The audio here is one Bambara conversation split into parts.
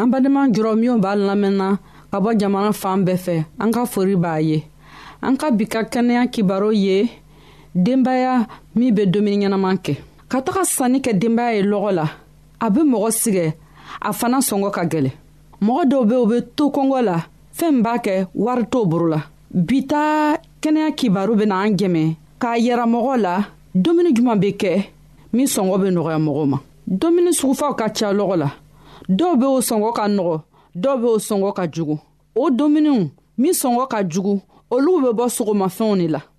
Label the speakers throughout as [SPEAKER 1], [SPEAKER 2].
[SPEAKER 1] an
[SPEAKER 2] badenma jɔrɔ minw b'a lamɛnna ka bɔ jamana fan bɛɛ fɛ an ka fori b'a ye an ka bi ka kɛnɛya kibaro ye denbaya min bɛ dumuni ɲɛnaman kɛ ka taga sanni kɛ denbaya ye lɔgɔ la a bɛ mɔgɔ sigɛ a fana sɔngɔ ka gɛlɛn mɔgɔ dɔw bɛ u bɛ to kɔngɔ la fɛn b'a kɛ wari t'o boro la bi ta kɛnɛya kibaru bɛ na an jɛmɛ k'a yɛra mɔgɔ la dumuni juman bɛ kɛ min sɔngɔ bɛ nɔgɔya mɔgɔ ma dumuni sugufaw ka ca lɔgɔ la dɔw bɛ o sɔngɔ ka nɔgɔ dɔw bɛ o sɔngɔ ka jugu o dumuniw min sɔngɔ ka jugu olu bɛ bɔ sogomafɛnw de la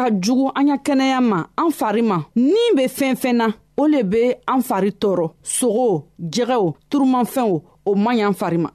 [SPEAKER 2] ka jugu an ya kɛnɛya ma an fari ma ni be fɛn fɛn na o le be an fari tɔɔrɔ sogo jɛgɛw turumanfɛnw o man y'an fari ma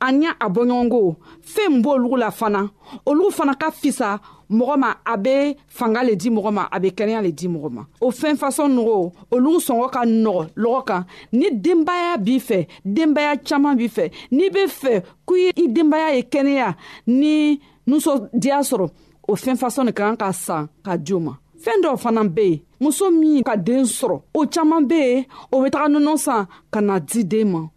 [SPEAKER 2] an y'a a bɔɲɔgɔnko fɛn b'olugu la fana olu fana ka fisa mɔgɔ ma a bɛ fanga le di mɔgɔ ma a bɛ kɛnɛya le di mɔgɔ ma o fɛn fasɔn nɔgɔ olu sɔngɔ ka nɔgɔ lɔgɔ kan ni denbaya b'i fɛ denbaya caman b'i fɛ n'i bɛ fɛ k'u ye i denbaya ye kɛnɛya ni nisɔndiya sɔrɔ o fɛn fasɔn de kan ka san ka di o ma fɛn dɔw fana bɛ yen muso min ka den sɔrɔ o caman bɛ yen o bɛ taga nɔnɔ san ka na di den ma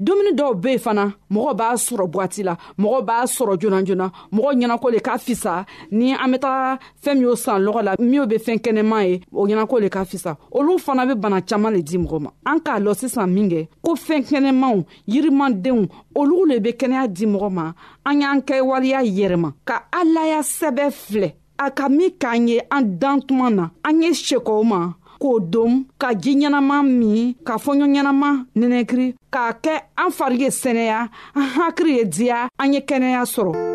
[SPEAKER 2] dumuni dɔw be fana mɔgɔ b'a sɔrɔ bwati la mɔgɔ b'a sɔrɔ jonajona mɔgɔ ɲɛnako le ka fisa ni an be taga fɛɛn min y'o san lɔgɔ la minw be fɛɛn kɛnɛma ye o ɲɛnako le ka fisa olu fana be bana caaman le di mɔgɔ ma an k'a lɔ sisan minkɛ ko fɛɛn kɛnɛmaw yirimandenw olu le be kɛnɛya di mɔgɔ ma an y'an kɛ waleya yɛrɛma ka alaya sɛbɛ filɛ a ka min k'an ye an dan tuma na an ye sekɔw ma k'o don ka ji ɲɛnama min ka fɔɲɔ ɲɛnama nɛnɛkiri k'a kɛ an fari ye sɛnɛya an hakiri ye diya an ye kɛnɛya sɔrɔ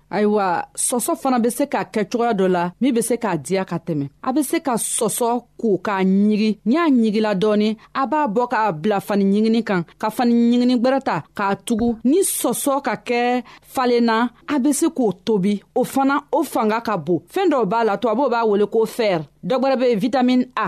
[SPEAKER 2] ayiwa sɔsɔ fana bɛ se k'a kɛ cogoya dɔ la min bɛ se k'a diya ka tɛmɛ a bɛ se ka sɔsɔ ko k'a ɲigi n'i y'a ɲigila dɔɔni a b'a bɔ k'a bila fani ɲigini kan ka fani ɲigini gbɛrɛ ta k'a tugu ni sɔsɔ ka kɛ falen na a bɛ se k'o tobi o fana o fanga ka bon fɛn dɔw b'a la tubabuw b'a wele ko fɛrɛ dɔ wɛrɛ bɛ yen vitamini a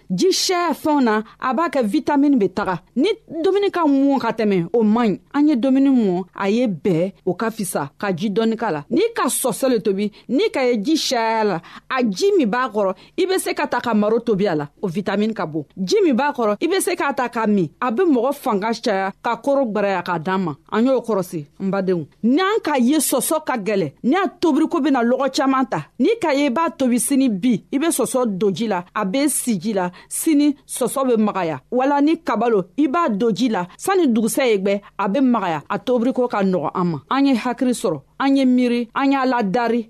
[SPEAKER 2] ji sɛ fɛnw na a b'a kɛ vitamini be taga ni dumuni ka mɔn ka tɛmɛ o man ɲi an ye dumuni mɔn a ye bɛɛ o ka fisa ka ji dɔɔni k'a la n'i ka sɔsɔ le tobi n'i ka ye ji sɛya la a ji min b'a kɔrɔ i be se ka ta ka maro tobi a la o vitamini ka bon ji min b'a kɔrɔ i be se k'a ta k'a min a be mɔgɔ fanga caya ka koro gwɛrɛya k'a dan ma an y'o kɔrɔsi n badenw n'an k'a ye sɔsɔ ka gɛlɛ ni a tobiriko bena lɔgɔ caaman ta n'i k'a ye i b'a tobi sini bi i be sɔsɔ don ji la a be si ji la sini sɔsɔ be magaya wala ni kabalo i b'a don ji la sanni dugusɛ ye gwɛ a be magaya a tobiriko ka nɔgɔ an ma an ye hakiri sɔrɔ an ye miiri an y'a ladari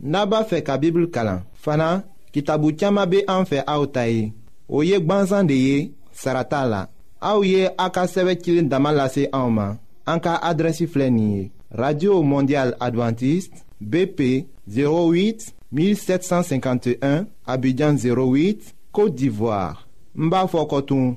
[SPEAKER 2] n'a b'a
[SPEAKER 1] fɛ ka bibulu kalan fana kitabu caman bɛ an fɛ aw ta ye o ye gwansan de ye sara t'a la aw ye a ka sɛbɛn cilen dama lase anw ma an ka adrɛsi filɛ nin ye radio mondial adventiste bp 08 1751 abidjan 08 côte d'ivoire n b'a fɔ kɔtun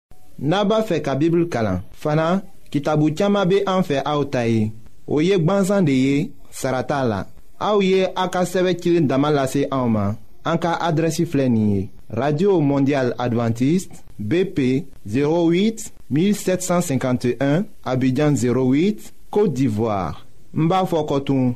[SPEAKER 1] n'a b'a fɛ ka bibulu kalan fana kitabu caman bɛ an fɛ aw ta ye o ye gbansan de ye sara t'a la aw ye
[SPEAKER 3] a ka sɛbɛn cilen dama lase anw ma an ka adrɛsi filɛ nin ye radio mondial adventiste bp 08 1751 abidjan 08 côte d'ivoire n b'a fɔ kɔtun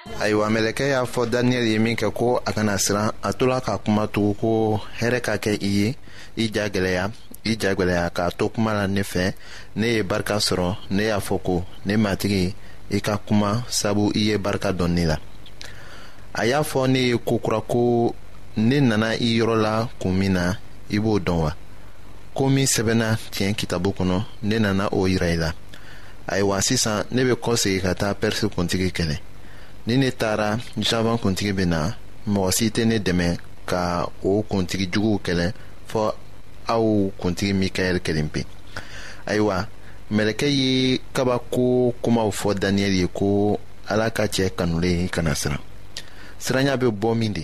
[SPEAKER 4] ayiwa mɛlɛkɛ y'a fɔ daniyɛli ye min kɛ ko a kana siran a tola ka kuma tugu ko hɛrɛ ka kɛ i ye i ja gɛlɛya i ja gɛlɛya k'a to kuma la ne fɛ ne ye barika sɔrɔ ne y'a fɔ ko ne matigi i ka kuma sabu i ye barika dɔn ne la a y'a fɔ ne ye ko kura ko ne nana i yɔrɔ la kun min na i b'o dɔn wa ko min sɛbɛnna tiɲɛ kitabu kɔnɔ ne nana o yira i la ayiwa sisan ne bɛ kɔ segin ka taa pɛrisi kuntigi kɛnɛ ni ne taara jaban kuntigi bɛ na mɔgɔ si tɛ ne dɛmɛ ka o kuntigi juguw kɛlɛ fɔ aw kuntigi mikaɛli kelen pe ayiwa mɛlɛkɛ ye kabako kumaw fɔ daniyɛli ye ko ala ka cɛ kanulen kana siran siranya bɛ bɔ min de